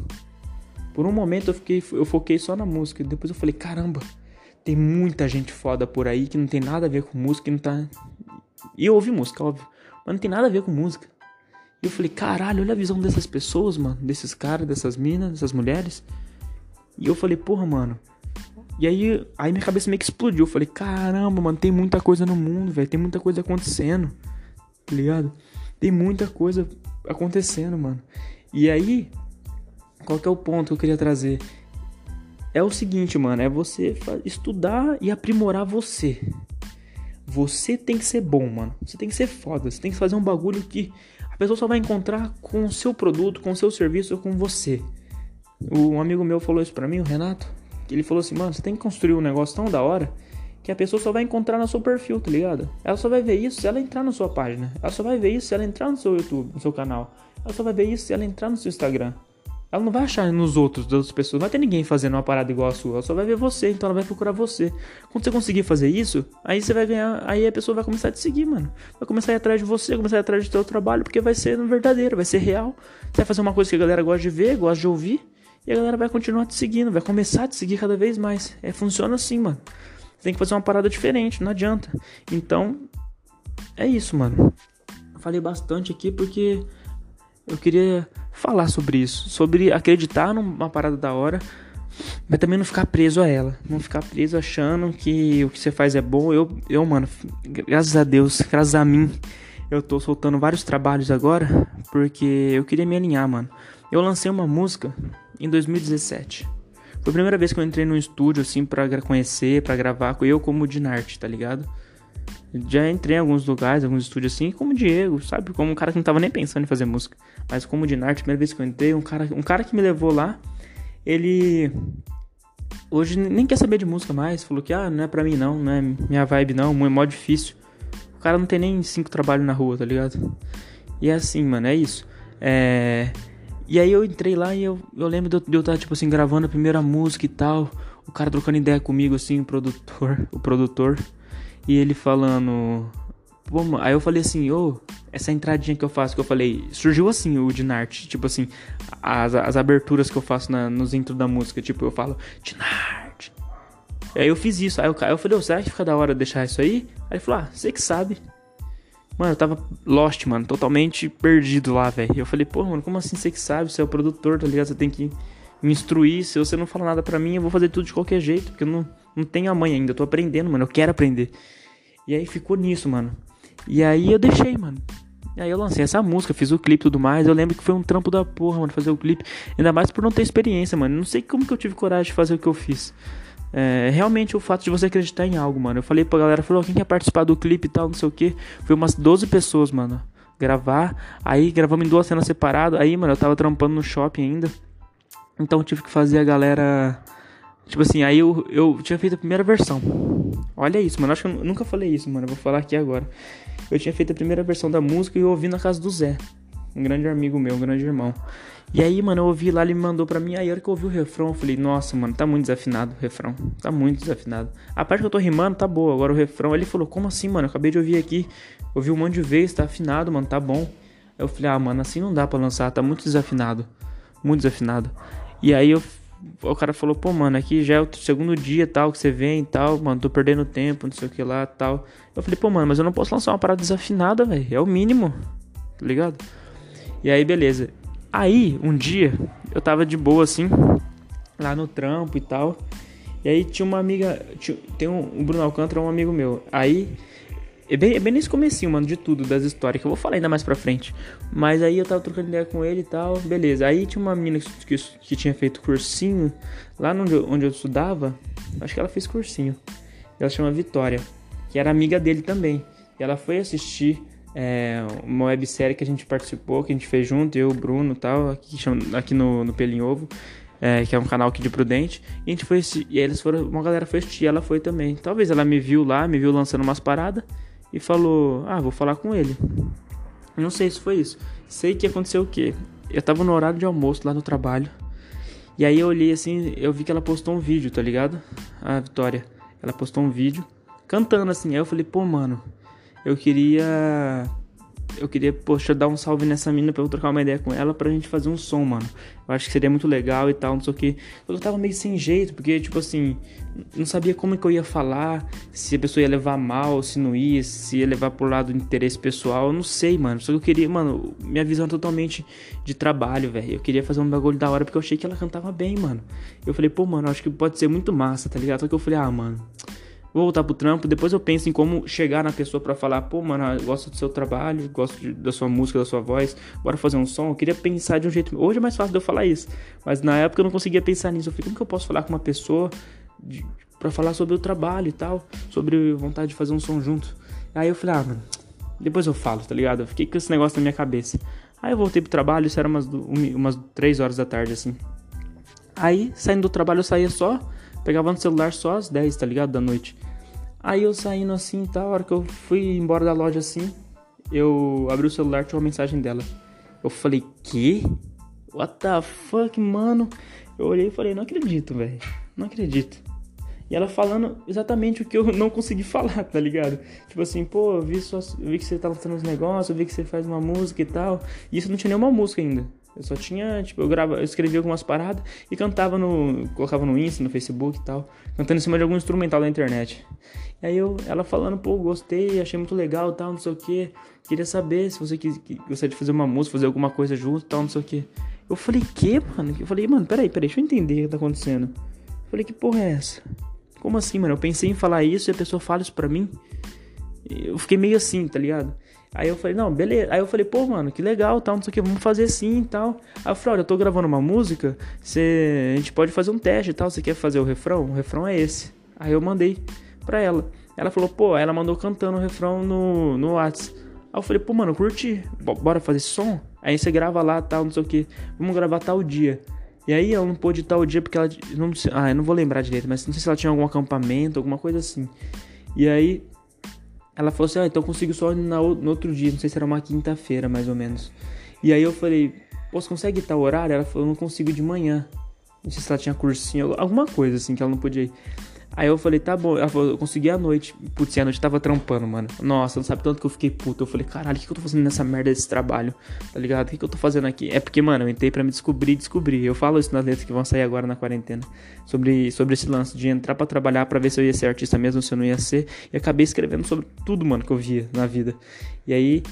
Por um momento eu fiquei, eu foquei só na música, depois eu falei, caramba, tem muita gente foda por aí que não tem nada a ver com música e não tá. E eu ouvi música, óbvio. Mas não tem nada a ver com música. E eu falei, caralho, olha a visão dessas pessoas, mano. Desses caras, dessas minas, dessas mulheres. E eu falei, porra, mano. E aí, aí minha cabeça meio que explodiu. Eu falei, caramba, mano, tem muita coisa no mundo, velho. Tem muita coisa acontecendo. Tá ligado? Tem muita coisa acontecendo, mano. E aí, qual que é o ponto que eu queria trazer? É o seguinte, mano, é você estudar e aprimorar você. Você tem que ser bom, mano. Você tem que ser foda. Você tem que fazer um bagulho que a pessoa só vai encontrar com o seu produto, com o seu serviço ou com você. Um amigo meu falou isso pra mim, o Renato. Ele falou assim, mano, você tem que construir um negócio tão da hora que a pessoa só vai encontrar no seu perfil, tá ligado? Ela só vai ver isso se ela entrar na sua página. Ela só vai ver isso se ela entrar no seu YouTube, no seu canal. Ela só vai ver isso se ela entrar no seu Instagram. Ela não vai achar nos outros, das outras pessoas. Não vai ter ninguém fazendo uma parada igual a sua. Ela só vai ver você, então ela vai procurar você. Quando você conseguir fazer isso, aí você vai ganhar. Aí a pessoa vai começar a te seguir, mano. Vai começar a ir atrás de você, começar a ir atrás do seu trabalho, porque vai ser verdadeiro, vai ser real. Você vai fazer uma coisa que a galera gosta de ver, gosta de ouvir. E a galera vai continuar te seguindo, vai começar a te seguir cada vez mais. É, funciona assim, mano. Você tem que fazer uma parada diferente, não adianta. Então, é isso, mano. Eu falei bastante aqui porque eu queria falar sobre isso, sobre acreditar numa parada da hora, mas também não ficar preso a ela, não ficar preso achando que o que você faz é bom. Eu, eu, mano, graças a Deus, graças a mim, eu tô soltando vários trabalhos agora, porque eu queria me alinhar, mano. Eu lancei uma música em 2017. Foi a primeira vez que eu entrei num estúdio assim para conhecer, para gravar, eu como Dinarte, tá ligado? Já entrei em alguns lugares, alguns estúdios assim, como Diego, sabe? Como um cara que não tava nem pensando em fazer música. Mas como de arte, primeira vez que eu entrei, um cara, um cara que me levou lá, ele hoje nem quer saber de música mais, falou que ah, não é pra mim não, não é minha vibe não, é mó difícil. O cara não tem nem cinco trabalhos na rua, tá ligado? E é assim, mano, é isso. É... E aí eu entrei lá e eu, eu lembro de eu, de eu estar, tipo assim, gravando a primeira música e tal. O cara trocando ideia comigo, assim, o produtor, o produtor. E ele falando. Aí eu falei assim, ô, oh, essa entradinha que eu faço, que eu falei, surgiu assim o Dinart, tipo assim, as, as aberturas que eu faço na, nos intros da música, tipo, eu falo, Dinart. Aí eu fiz isso, aí eu, aí eu falei, oh, será que fica da hora deixar isso aí? Aí ele falou, ah, você que sabe. Mano, eu tava lost, mano, totalmente perdido lá, velho. Eu falei, pô, mano, como assim você que sabe? Você é o produtor, tá ligado? Você tem que me instruir. Se você não fala nada pra mim, eu vou fazer tudo de qualquer jeito, porque eu não, não tenho a mãe ainda, eu tô aprendendo, mano, eu quero aprender. E aí ficou nisso, mano. E aí eu deixei, mano. E aí eu lancei essa música, fiz o clipe e tudo mais. Eu lembro que foi um trampo da porra, mano, fazer o clipe. Ainda mais por não ter experiência, mano. Não sei como que eu tive coragem de fazer o que eu fiz. É, realmente o fato de você acreditar em algo, mano. Eu falei pra galera, falou, quem quer participar do clipe e tal, não sei o que. Foi umas 12 pessoas, mano. Gravar. Aí gravamos em duas cenas separadas. Aí, mano, eu tava trampando no shopping ainda. Então tive que fazer a galera Tipo assim, aí eu, eu tinha feito a primeira versão. Olha isso, mano. Acho que eu nunca falei isso, mano. Eu vou falar aqui agora. Eu tinha feito a primeira versão da música e eu ouvi na casa do Zé. Um grande amigo meu, um grande irmão. E aí, mano, eu ouvi lá, ele me mandou pra mim. Aí, a hora que eu ouvi o refrão, eu falei, nossa, mano, tá muito desafinado o refrão. Tá muito desafinado. A parte que eu tô rimando tá boa. Agora o refrão, ele falou, como assim, mano? Eu acabei de ouvir aqui. Ouvi um monte de vezes, tá afinado, mano, tá bom. Eu falei, ah, mano, assim não dá pra lançar, tá muito desafinado. Muito desafinado. E aí eu o cara falou, pô, mano, aqui já é o segundo dia tal que você vem e tal, mano, tô perdendo tempo, não sei o que lá tal. Eu falei, pô, mano, mas eu não posso lançar uma parada desafinada, velho. É o mínimo, tá ligado? E aí, beleza. Aí, um dia, eu tava de boa assim, lá no trampo e tal. E aí tinha uma amiga, tinha, tem um, o Bruno Alcântara, um amigo meu. Aí é bem, é bem nesse comecinho, mano, de tudo, das histórias, que eu vou falar ainda mais pra frente. Mas aí eu tava trocando ideia com ele e tal, beleza. Aí tinha uma menina que, que, que tinha feito cursinho, lá onde onde eu estudava, acho que ela fez cursinho. ela chama Vitória, que era amiga dele também. E ela foi assistir é, uma websérie que a gente participou, que a gente fez junto, eu, o Bruno tal, aqui, aqui no, no Pelinho Ovo, é, que é um canal aqui de Prudente. E a gente foi e eles foram, uma galera foi assistir, ela foi também. Talvez ela me viu lá, me viu lançando umas paradas e falou: Ah, vou falar com ele. Não sei se foi isso. Sei que aconteceu o quê? Eu tava no horário de almoço lá no trabalho. E aí eu olhei assim, eu vi que ela postou um vídeo, tá ligado? A Vitória. Ela postou um vídeo cantando assim. Aí eu falei, pô, mano, eu queria eu queria, poxa, dar um salve nessa mina pra eu trocar uma ideia com ela pra gente fazer um som, mano. Eu acho que seria muito legal e tal, não sei o que. Eu tava meio sem jeito, porque, tipo assim, não sabia como que eu ia falar, se a pessoa ia levar mal, se não ia, se ia levar pro lado do interesse pessoal, eu não sei, mano. Só que eu queria, mano, minha visão é totalmente de trabalho, velho. Eu queria fazer um bagulho da hora porque eu achei que ela cantava bem, mano. Eu falei, pô, mano, acho que pode ser muito massa, tá ligado? Só que eu falei, ah, mano vou voltar pro trampo, depois eu penso em como chegar na pessoa para falar, pô, mano, eu gosto do seu trabalho, gosto de, da sua música, da sua voz, bora fazer um som. Eu queria pensar de um jeito. Hoje é mais fácil de eu falar isso, mas na época eu não conseguia pensar nisso. Eu falei, como que eu posso falar com uma pessoa para falar sobre o trabalho e tal, sobre vontade de fazer um som junto? Aí eu falei, ah, mano, depois eu falo, tá ligado? Eu fiquei com esse negócio na minha cabeça. Aí eu voltei pro trabalho, isso era umas, umas 3 horas da tarde, assim. Aí, saindo do trabalho, eu saía só Pegava no celular só às 10, tá ligado? Da noite. Aí eu saindo assim, tá? A hora que eu fui embora da loja assim, eu abri o celular tinha uma mensagem dela. Eu falei, que? What the fuck, mano? Eu olhei e falei, não acredito, velho. Não acredito. E ela falando exatamente o que eu não consegui falar, tá ligado? Tipo assim, pô, vi, eu vi que você tá lançando uns negócios, vi que você faz uma música e tal. E isso não tinha nenhuma música ainda. Eu só tinha, tipo, eu, grava, eu escrevia algumas paradas e cantava no. colocava no Insta, no Facebook e tal, cantando em cima de algum instrumental da internet. E aí eu, ela falando, pô, gostei, achei muito legal tal, não sei o que. Queria saber se você quis, gostaria de fazer uma música, fazer alguma coisa junto tal, não sei o que. Eu falei, que, mano? Eu falei, mano, peraí, peraí, deixa eu entender o que tá acontecendo. Eu falei, que porra é essa? Como assim, mano? Eu pensei em falar isso e a pessoa fala isso pra mim. Eu fiquei meio assim, tá ligado? Aí eu falei, não, beleza. Aí eu falei, pô, mano, que legal, tal, não sei o que, vamos fazer assim e tal. Aí eu falei, olha, eu tô gravando uma música, você... a gente pode fazer um teste e tal, você quer fazer o refrão? O refrão é esse. Aí eu mandei pra ela. Ela falou, pô, ela mandou cantando o refrão no, no Whats. Aí eu falei, pô, mano, curti, bora fazer som? Aí você grava lá, tal, não sei o que, vamos gravar tal dia. E aí ela não pôde tal dia porque ela. Não, ah, eu não vou lembrar direito, mas não sei se ela tinha algum acampamento, alguma coisa assim. E aí ela falou assim: Ah, então consigo só no outro dia, não sei se era uma quinta-feira mais ou menos. E aí eu falei: Pô, você consegue tal horário? Ela falou: Eu não consigo de manhã. Não sei se ela tinha cursinho, alguma coisa assim que ela não podia ir. Aí eu falei, tá bom. Eu consegui a noite. Putz, a noite tava trampando, mano. Nossa, não sabe tanto que eu fiquei puto. Eu falei, caralho, o que, que eu tô fazendo nessa merda desse trabalho? Tá ligado? O que, que eu tô fazendo aqui? É porque, mano, eu entrei pra me descobrir descobrir. Eu falo isso nas letras que vão sair agora na quarentena. Sobre, sobre esse lance de entrar pra trabalhar pra ver se eu ia ser artista mesmo, se eu não ia ser. E acabei escrevendo sobre tudo, mano, que eu via na vida. E aí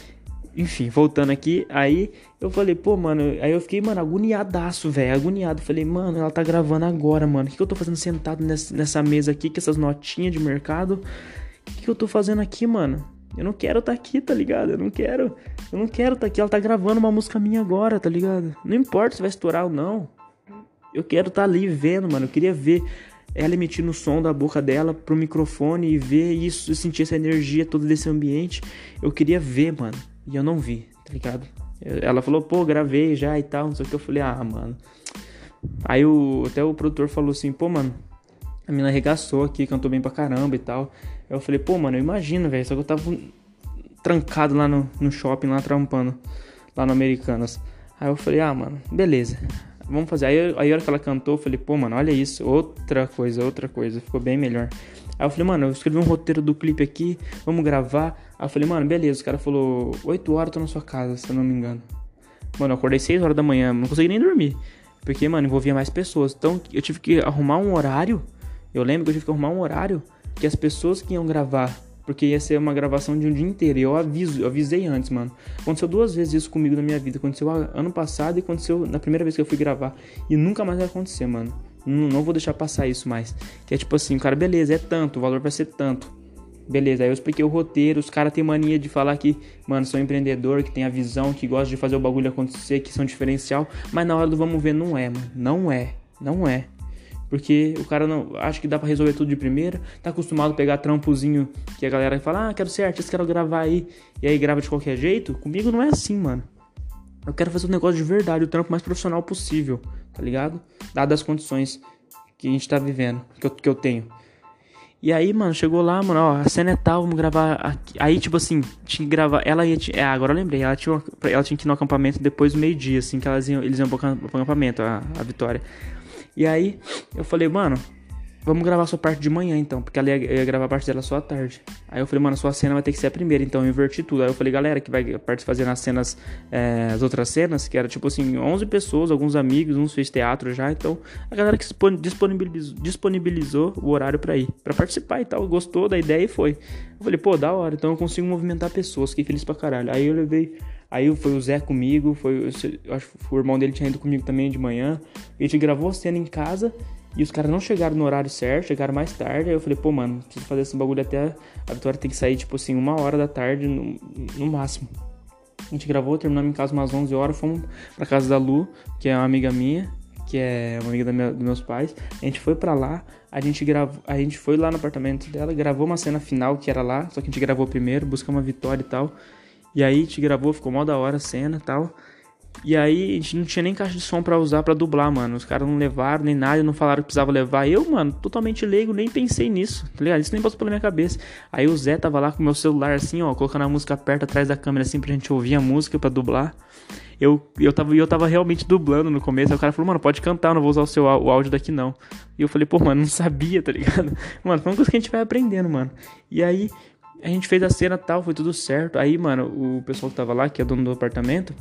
enfim, voltando aqui, aí eu falei, pô, mano, aí eu fiquei, mano, agoniadaço, velho, agoniado. Falei, mano, ela tá gravando agora, mano. O que, que eu tô fazendo sentado nessa, mesa aqui, com essas notinhas de mercado? O que, que eu tô fazendo aqui, mano? Eu não quero tá aqui, tá ligado? Eu não quero. Eu não quero tá aqui. Ela tá gravando uma música minha agora, tá ligado? Não importa se vai estourar ou não. Eu quero tá ali vendo, mano. Eu queria ver ela emitindo o som da boca dela pro microfone e ver isso, sentir essa energia toda desse ambiente. Eu queria ver, mano. E eu não vi, tá ligado? Ela falou, pô, gravei já e tal, não sei o que. Eu falei, ah, mano. Aí o, até o produtor falou assim, pô, mano, a mina arregaçou aqui, cantou bem pra caramba e tal. Eu falei, pô, mano, eu imagino, velho. Só que eu tava trancado lá no, no shopping, lá trampando, lá no Americanas. Aí eu falei, ah, mano, beleza. Vamos fazer. Aí, aí a hora que ela cantou, eu falei, pô, mano, olha isso. Outra coisa, outra coisa. Ficou bem melhor. Aí eu falei, mano, eu escrevi um roteiro do clipe aqui, vamos gravar. Aí eu falei, mano, beleza. O cara falou, 8 horas eu tô na sua casa, se eu não me engano. Mano, eu acordei 6 horas da manhã, não consegui nem dormir. Porque, mano, envolvia mais pessoas. Então eu tive que arrumar um horário. Eu lembro que eu tive que arrumar um horário que as pessoas que iam gravar porque ia ser uma gravação de um dia inteiro. E eu aviso, eu avisei antes, mano. Aconteceu duas vezes isso comigo na minha vida. Aconteceu ano passado e aconteceu na primeira vez que eu fui gravar. E nunca mais vai acontecer, mano. Não, não vou deixar passar isso mais. Que é tipo assim, cara, beleza, é tanto, o valor vai ser tanto. Beleza, aí eu expliquei o roteiro, os caras têm mania de falar que, mano, são empreendedor, que tem a visão, que gosta de fazer o bagulho acontecer, que são diferencial, mas na hora do vamos ver não é, mano. Não é. Não é. Porque o cara não acha que dá para resolver tudo de primeira, tá acostumado a pegar trampozinho que a galera fala: "Ah, quero ser artista, quero gravar aí". E aí grava de qualquer jeito. Comigo não é assim, mano. Eu quero fazer um negócio de verdade, o trampo mais profissional possível, tá ligado? Dadas as condições que a gente tá vivendo, que eu, que eu tenho. E aí, mano, chegou lá, mano, ó, a cena é tal, vamos gravar aqui. Aí, tipo assim, tinha que gravar. Ela ia. É, agora eu lembrei, ela tinha, ela tinha que ir no acampamento depois do meio-dia, assim, que elas iam, eles iam pro acampamento, a, a Vitória. E aí, eu falei, mano, Vamos gravar sua parte de manhã então, porque ela ia, ia, gravar a parte dela só à tarde. Aí eu falei, mano, sua cena vai ter que ser a primeira, então eu inverti tudo. Aí eu falei, galera, que vai participar nas cenas, é, as outras cenas, que era tipo assim, 11 pessoas, alguns amigos, uns fez teatro já, então a galera que disponibilizou, disponibilizou o horário para ir, para participar e tal, gostou da ideia e foi. Eu falei, pô, da hora, então eu consigo movimentar pessoas, fiquei feliz pra caralho. Aí eu levei. Aí foi o Zé comigo, foi, eu acho que o irmão dele tinha ido comigo também de manhã. A gente gravou a cena em casa e os caras não chegaram no horário certo, chegaram mais tarde. Aí eu falei, pô, mano, preciso fazer esse bagulho até. A vitória tem que sair, tipo assim, uma hora da tarde no, no máximo. A gente gravou, terminamos em casa umas 11 horas. Fomos pra casa da Lu, que é uma amiga minha, que é uma amiga minha, dos meus pais. A gente foi pra lá, a gente gravou, a gente foi lá no apartamento dela, gravou uma cena final que era lá, só que a gente gravou primeiro, buscamos uma vitória e tal. E aí a gente gravou, ficou mó da hora a cena e tal. E aí a gente não tinha nem caixa de som para usar para dublar, mano. Os caras não levaram nem nada, não falaram que precisava levar. Eu, mano, totalmente leigo, nem pensei nisso, tá ligado? Isso nem passou pela minha cabeça. Aí o Zé tava lá com o meu celular assim, ó, colocando a música perto atrás da câmera assim pra gente ouvir a música para dublar. Eu, eu, tava, eu tava realmente dublando no começo. Aí o cara falou, mano, pode cantar, não vou usar o seu o áudio daqui não. E eu falei, pô, mano, não sabia, tá ligado? Mano, foi uma coisa que a gente vai aprendendo, mano. E aí a gente fez a cena tal, foi tudo certo. Aí, mano, o pessoal que tava lá, que é dono do apartamento,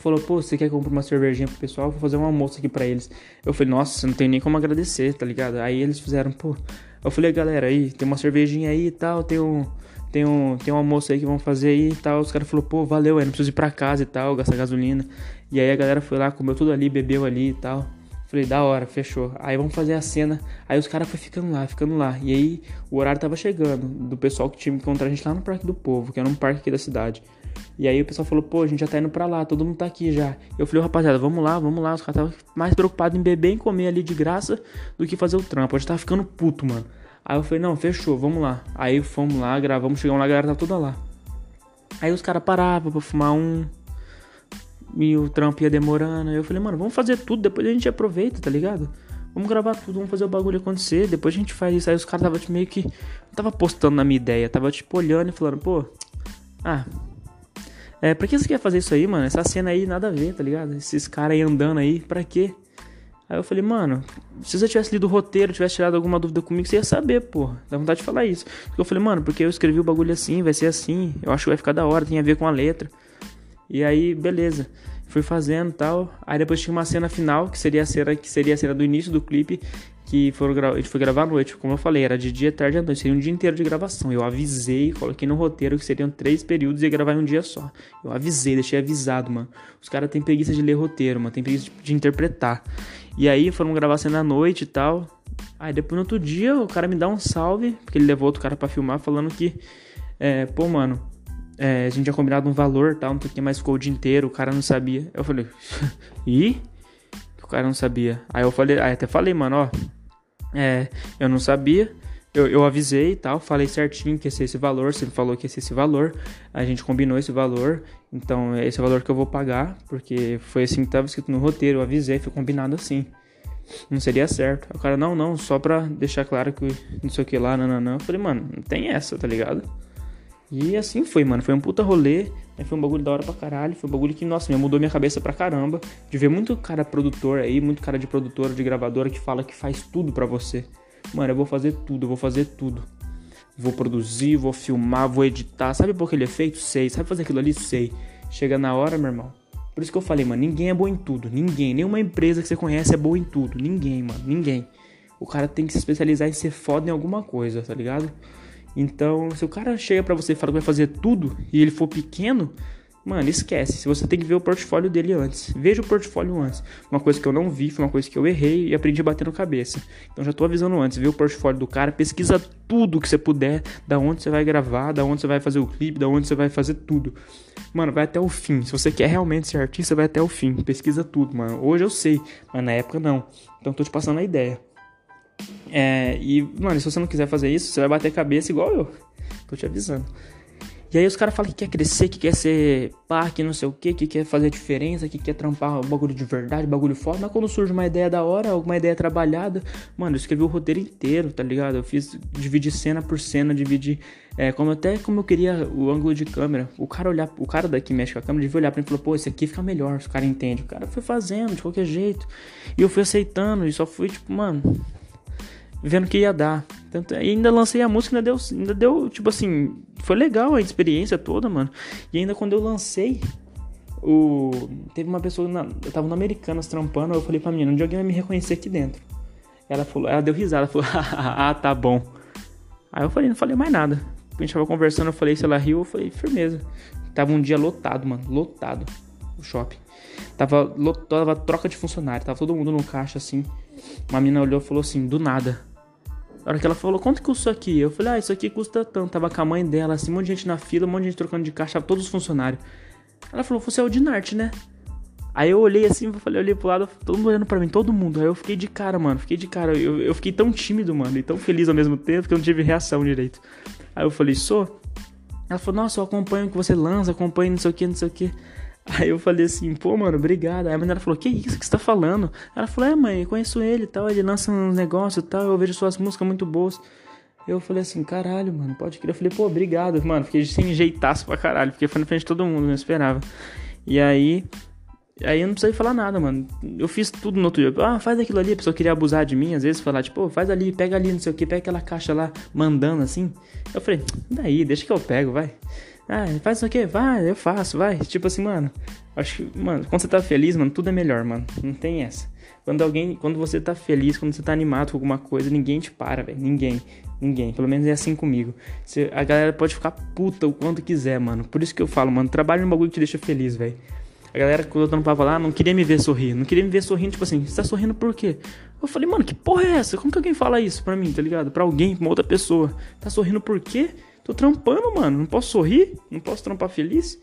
falou, pô, você quer comprar uma cervejinha pro pessoal? Vou fazer um almoço aqui pra eles. Eu falei, nossa, não tem nem como agradecer, tá ligado? Aí eles fizeram, pô. Eu falei, galera, aí, tem uma cervejinha aí e tal, tem um. Tem um, tem um almoço aí que vão fazer aí e tal. Os caras falaram, pô, valeu, eu não preciso ir pra casa e tal, gastar gasolina. E aí a galera foi lá, comeu tudo ali, bebeu ali e tal. Falei, da hora, fechou. Aí vamos fazer a cena. Aí os caras foram ficando lá, ficando lá. E aí o horário tava chegando do pessoal que tinha que encontrar a gente lá no Parque do Povo, que era um parque aqui da cidade. E aí o pessoal falou, pô, a gente já tá indo pra lá, todo mundo tá aqui já. Eu falei, rapaziada, vamos lá, vamos lá. Os caras estavam mais preocupados em beber e comer ali de graça do que fazer o trampo. A gente tava ficando puto, mano. Aí eu falei, não, fechou, vamos lá. Aí fomos lá, gravamos, chegamos lá, a galera tá toda lá. Aí os caras paravam pra fumar um. E o trampo ia demorando. Eu falei, mano, vamos fazer tudo, depois a gente aproveita, tá ligado? Vamos gravar tudo, vamos fazer o bagulho acontecer, depois a gente faz isso. Aí os caras tava tipo, meio que. Não tava postando na minha ideia, tava tipo olhando e falando, pô. Ah, é, pra que você quer fazer isso aí, mano? Essa cena aí nada a ver, tá ligado? Esses caras aí andando aí, pra quê? Aí eu falei, mano, se você tivesse lido o roteiro, tivesse tirado alguma dúvida comigo, você ia saber, pô. Dá vontade de falar isso. Eu falei, mano, porque eu escrevi o bagulho assim, vai ser assim. Eu acho que vai ficar da hora, tem a ver com a letra. E aí, beleza. Fui fazendo tal. Aí depois tinha uma cena final, que seria a cena, que seria a cena do início do clipe, que foram a gente foi gravar à noite, como eu falei, era de dia, tarde e noite, seria um dia inteiro de gravação. Eu avisei, coloquei no roteiro que seriam três períodos e ia gravar em um dia só. Eu avisei, deixei avisado, mano. Os caras têm preguiça de ler roteiro, mano, tem preguiça de, de interpretar. E aí foram gravar a cena à noite e tal. Aí depois no outro dia o cara me dá um salve, porque ele levou outro cara para filmar, falando que, é, pô, mano, é, a gente tinha combinado um valor tal, não sei o que, mas ficou o dia inteiro, o cara não sabia. Eu falei, e? O cara não sabia. Aí eu falei, aí até falei, mano, ó é, eu não sabia. Eu, eu avisei e tal, falei certinho que ia ser esse valor. Você falou que ia ser esse valor. A gente combinou esse valor. Então, é esse valor que eu vou pagar. Porque foi assim que estava escrito no roteiro. Eu avisei, foi combinado assim. Não seria certo. O cara, não, não, só pra deixar claro que não sei o que lá, não, não, não. Eu falei, mano, não tem essa, tá ligado? E assim foi, mano. Foi um puta rolê. Né? Foi um bagulho da hora pra caralho. Foi um bagulho que, nossa, mudou minha cabeça pra caramba. De ver muito cara produtor aí, muito cara de produtora, de gravadora que fala que faz tudo pra você. Mano, eu vou fazer tudo, eu vou fazer tudo. Vou produzir, vou filmar, vou editar. Sabe por aquele efeito? Sei. Sabe fazer aquilo ali? Sei. Chega na hora, meu irmão. Por isso que eu falei, mano, ninguém é bom em tudo. Ninguém. Nenhuma empresa que você conhece é boa em tudo. Ninguém, mano. Ninguém. O cara tem que se especializar em ser foda em alguma coisa, tá ligado? Então, se o cara chega para você e fala que vai fazer tudo e ele for pequeno, mano, esquece. Se você tem que ver o portfólio dele antes. Veja o portfólio antes. Uma coisa que eu não vi, foi uma coisa que eu errei e aprendi a bater no cabeça. Então já tô avisando antes, vê o portfólio do cara, pesquisa tudo que você puder, da onde você vai gravar, da onde você vai fazer o clipe, da onde você vai fazer tudo. Mano, vai até o fim. Se você quer realmente ser artista, vai até o fim. Pesquisa tudo, mano. Hoje eu sei, mas na época não. Então tô te passando a ideia. É, e, mano, se você não quiser fazer isso, você vai bater cabeça igual eu. Tô te avisando. E aí os caras falam que quer crescer, que quer ser pá, que não sei o que, que quer fazer diferença, que quer trampar bagulho de verdade, bagulho foda. Mas quando surge uma ideia da hora, alguma ideia trabalhada, mano, eu escrevi o roteiro inteiro, tá ligado? Eu fiz, dividi cena por cena, dividi, é, como até como eu queria o ângulo de câmera. O cara olhar, o cara daqui mexe com a câmera, devia olhar pra mim e falar, pô, esse aqui fica melhor, se o cara entende. O cara foi fazendo de qualquer jeito. E eu fui aceitando, e só fui, tipo, mano, vendo que ia dar. Tanto, ainda lancei a música, ainda deu, ainda deu, tipo assim, foi legal a experiência toda, mano. E ainda quando eu lancei, o teve uma pessoa, na, eu tava no Americanas trampando, eu falei pra menina, onde alguém vai me reconhecer aqui dentro. Ela falou, ela deu risada, falou, ah, tá bom. Aí eu falei, não falei mais nada. A gente tava conversando, eu falei, se ela riu, eu falei, firmeza. Tava um dia lotado, mano, lotado o shopping. Tava, lotado, tava troca de funcionário, tava todo mundo no caixa assim. Uma menina olhou e falou assim, do nada. Na hora que ela falou, quanto custa isso aqui? Eu falei, ah, isso aqui custa tanto. Tava com a mãe dela, assim, um monte de gente na fila, um monte de gente trocando de caixa, todos os funcionários. Ela falou, você é o Dinarte, né? Aí eu olhei assim, eu falei, olhei pro lado, todo mundo olhando pra mim, todo mundo. Aí eu fiquei de cara, mano, fiquei de cara. Eu, eu fiquei tão tímido, mano, e tão feliz ao mesmo tempo que eu não tive reação direito. Aí eu falei, sou? Ela falou, nossa, eu acompanho o que você lança, acompanho não sei o que, não sei o que. Aí eu falei assim, pô, mano, obrigado. Aí a menina falou, que isso que você tá falando? Ela falou, é, mãe, conheço ele e tal, ele lança uns negócios e tal, eu vejo suas músicas muito boas. Eu falei assim, caralho, mano, pode crer. Eu falei, pô, obrigado, mano. Fiquei sem jeitaço pra caralho, porque foi na frente de todo mundo, não esperava. E aí, aí eu não precisei falar nada, mano. Eu fiz tudo no outro dia. Ah, faz aquilo ali, a pessoa queria abusar de mim, às vezes falar, tipo, faz ali, pega ali, não sei o que, pega aquela caixa lá, mandando assim. Eu falei, daí, deixa que eu pego, vai. Ah, faz isso aqui, vai, eu faço, vai. Tipo assim, mano. Acho que, mano, quando você tá feliz, mano, tudo é melhor, mano. Não tem essa. Quando alguém, quando você tá feliz, quando você tá animado com alguma coisa, ninguém te para, velho. Ninguém. Ninguém. Pelo menos é assim comigo. Você, a galera pode ficar puta o quanto quiser, mano. Por isso que eu falo, mano, trabalhe no bagulho que te deixa feliz, velho. A galera, quando eu papo lá, não queria me ver sorrir. Não queria me ver sorrindo, tipo assim, você tá sorrindo por quê? Eu falei, mano, que porra é essa? Como que alguém fala isso pra mim, tá ligado? Pra alguém, pra uma outra pessoa. Tá sorrindo por quê? Tô trampando, mano. Não posso sorrir? Não posso trampar feliz?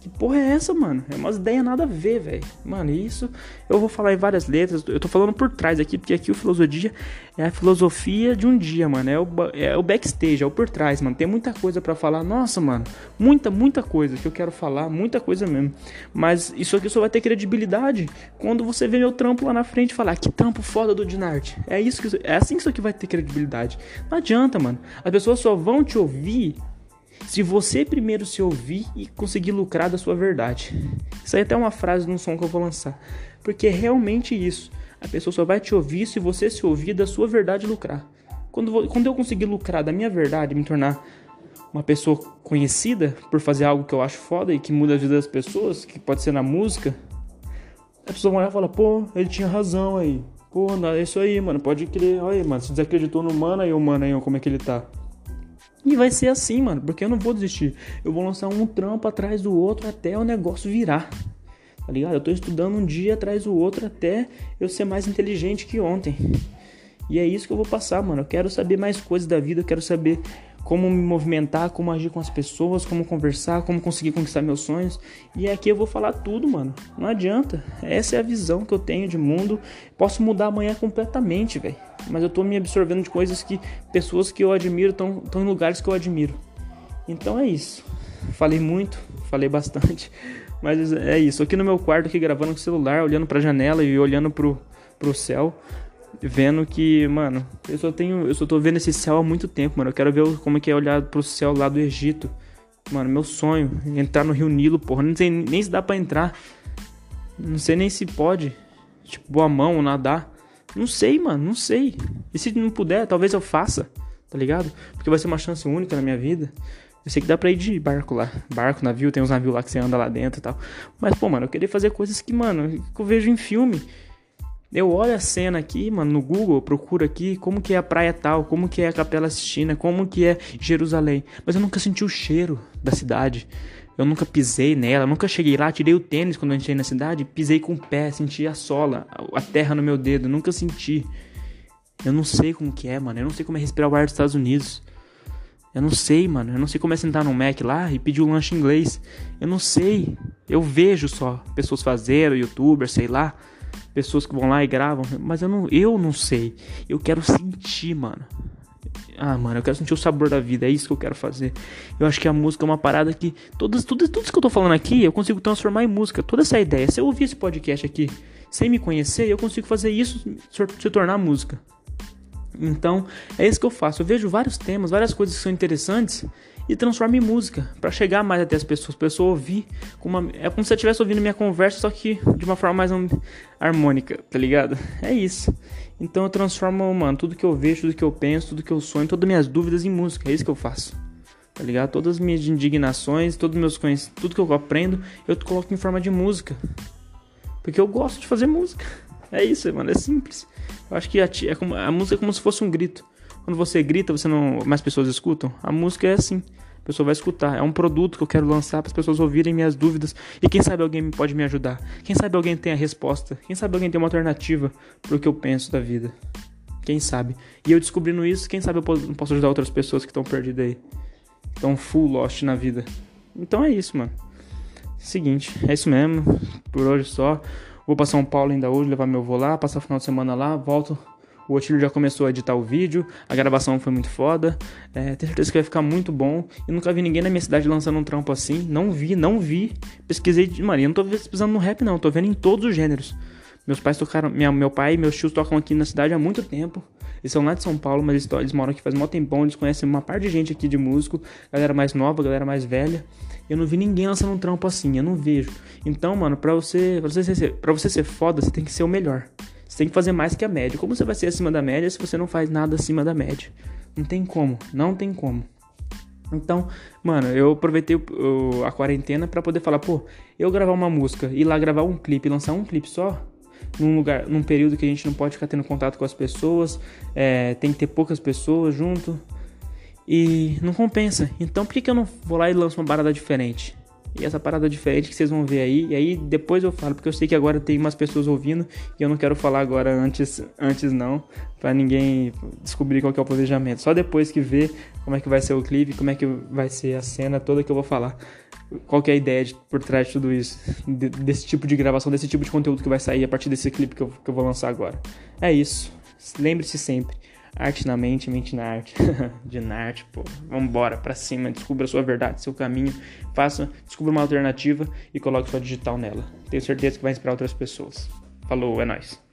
Que porra é essa, mano? É umas ideias nada a ver, velho. Mano, isso eu vou falar em várias letras. Eu tô falando por trás aqui, porque aqui o filosofia é a filosofia de um dia, mano. É o, é o backstage, é o por trás, mano. Tem muita coisa para falar. Nossa, mano. Muita, muita coisa que eu quero falar. Muita coisa mesmo. Mas isso aqui só vai ter credibilidade quando você vê meu trampo lá na frente falar que trampo foda do Dinarte. É isso que é assim que isso aqui vai ter credibilidade. Não adianta, mano. As pessoas só vão te ouvir se você primeiro se ouvir e conseguir lucrar da sua verdade. Isso aí é até uma frase num som que eu vou lançar. Porque é realmente isso. A pessoa só vai te ouvir se você se ouvir da sua verdade lucrar. Quando, quando eu conseguir lucrar da minha verdade, me tornar uma pessoa conhecida por fazer algo que eu acho foda e que muda a vida das pessoas, que pode ser na música, a pessoa vai olhar e fala, pô, ele tinha razão aí. Pô, é isso aí, mano, pode crer. Olha aí, mano, se desacreditou no mano aí, o mano aí, como é que ele tá. E vai ser assim, mano, porque eu não vou desistir. Eu vou lançar um trampo atrás do outro até o negócio virar. Tá ligado? Eu tô estudando um dia atrás do outro até eu ser mais inteligente que ontem. E é isso que eu vou passar, mano. Eu quero saber mais coisas da vida, eu quero saber como me movimentar, como agir com as pessoas, como conversar, como conseguir conquistar meus sonhos. E aqui eu vou falar tudo, mano. Não adianta. Essa é a visão que eu tenho de mundo. Posso mudar amanhã completamente, velho. Mas eu tô me absorvendo de coisas que pessoas que eu admiro estão em lugares que eu admiro. Então é isso. Falei muito, falei bastante. Mas é isso. Aqui no meu quarto, aqui gravando com o celular, olhando pra janela e olhando pro, pro céu vendo que, mano, eu só tenho, eu só tô vendo esse céu há muito tempo, mano. Eu quero ver como é que é olhar pro céu lá do Egito. Mano, meu sonho, entrar no Rio Nilo, porra, não sei nem se dá para entrar. Não sei nem se pode. Tipo, boa mão, nadar. Não sei, mano, não sei. E se não puder, talvez eu faça, tá ligado? Porque vai ser uma chance única na minha vida. Eu sei que dá pra ir de barco lá. Barco, navio, tem uns navios lá que você anda lá dentro e tal. Mas, pô, mano, eu queria fazer coisas que, mano, que eu vejo em filme. Eu olho a cena aqui, mano, no Google, procuro aqui como que é a praia tal, como que é a Capela Sistina, como que é Jerusalém. Mas eu nunca senti o cheiro da cidade. Eu nunca pisei nela, nunca cheguei lá, tirei o tênis quando eu entrei na cidade, pisei com o pé, senti a sola, a terra no meu dedo, nunca senti. Eu não sei como que é, mano. Eu não sei como é respirar o ar dos Estados Unidos. Eu não sei, mano. Eu não sei como é sentar no Mac lá e pedir um lanche inglês. Eu não sei. Eu vejo só pessoas fazendo, youtubers, sei lá. Pessoas que vão lá e gravam, mas eu não, eu não sei. Eu quero sentir, mano. Ah, mano, eu quero sentir o sabor da vida, é isso que eu quero fazer. Eu acho que a música é uma parada que. Todas, tudo, tudo isso que eu tô falando aqui, eu consigo transformar em música. Toda essa ideia. Se eu ouvir esse podcast aqui sem me conhecer, eu consigo fazer isso se tornar música. Então, é isso que eu faço. Eu vejo vários temas, várias coisas que são interessantes e transformo em música para chegar mais até as pessoas, pessoa ouvir uma, é como se eu estivesse ouvindo minha conversa, só que de uma forma mais harmônica, tá ligado? É isso. Então eu transformo, mano, tudo que eu vejo, tudo que eu penso, tudo que eu sonho, todas as minhas dúvidas em música. É isso que eu faço. Tá ligado? Todas as minhas indignações, todos meus conhecimentos, tudo que eu aprendo, eu coloco em forma de música. Porque eu gosto de fazer música. É isso, mano, é simples. Eu acho que a, é como, a música é como se fosse um grito. Quando você grita, você não mais pessoas escutam. A música é assim. A pessoa vai escutar. É um produto que eu quero lançar para as pessoas ouvirem minhas dúvidas. E quem sabe alguém pode me ajudar. Quem sabe alguém tem a resposta. Quem sabe alguém tem uma alternativa para o que eu penso da vida. Quem sabe? E eu descobrindo isso, quem sabe eu posso ajudar outras pessoas que estão perdidas aí. Estão full lost na vida. Então é isso, mano. Seguinte, é isso mesmo. Por hoje só. Vou para São Paulo ainda hoje, levar meu avô lá, passar o final de semana lá, volto o Otílio já começou a editar o vídeo, a gravação foi muito foda. É, tenho certeza que vai ficar muito bom. Eu nunca vi ninguém na minha cidade lançando um trampo assim. Não vi, não vi. Pesquisei de. Mano, eu não tô pesquisando no rap, não. Tô vendo em todos os gêneros. Meus pais tocaram. Minha, meu pai e meus tios tocam aqui na cidade há muito tempo. Eles são lá de São Paulo, mas eles, eles moram aqui faz um tempão. Eles conhecem uma par de gente aqui de músico. Galera mais nova, galera mais velha. Eu não vi ninguém lançando um trampo assim. Eu não vejo. Então, mano, pra você, pra você, ser, pra você ser foda, você tem que ser o melhor. Você tem que fazer mais que a média. Como você vai ser acima da média se você não faz nada acima da média? Não tem como, não tem como. Então, mano, eu aproveitei a quarentena para poder falar, pô, eu gravar uma música, ir lá gravar um clipe, lançar um clipe só, num lugar, num período que a gente não pode ficar tendo contato com as pessoas, é, tem que ter poucas pessoas junto e não compensa. Então, por que, que eu não vou lá e lanço uma parada diferente? E essa parada diferente que vocês vão ver aí. E aí depois eu falo, porque eu sei que agora tem umas pessoas ouvindo e eu não quero falar agora antes, antes não, para ninguém descobrir qual é o planejamento. Só depois que ver como é que vai ser o clipe, como é que vai ser a cena toda que eu vou falar. Qual é a ideia de, por trás de tudo isso, de, desse tipo de gravação, desse tipo de conteúdo que vai sair a partir desse clipe que eu, que eu vou lançar agora. É isso. Lembre-se sempre, Arte na mente, mente na arte. de arte, pô. Vambora, pra cima, descubra a sua verdade, seu caminho. Faça, descubra uma alternativa e coloque sua digital nela. Tenho certeza que vai inspirar outras pessoas. Falou, é nóis.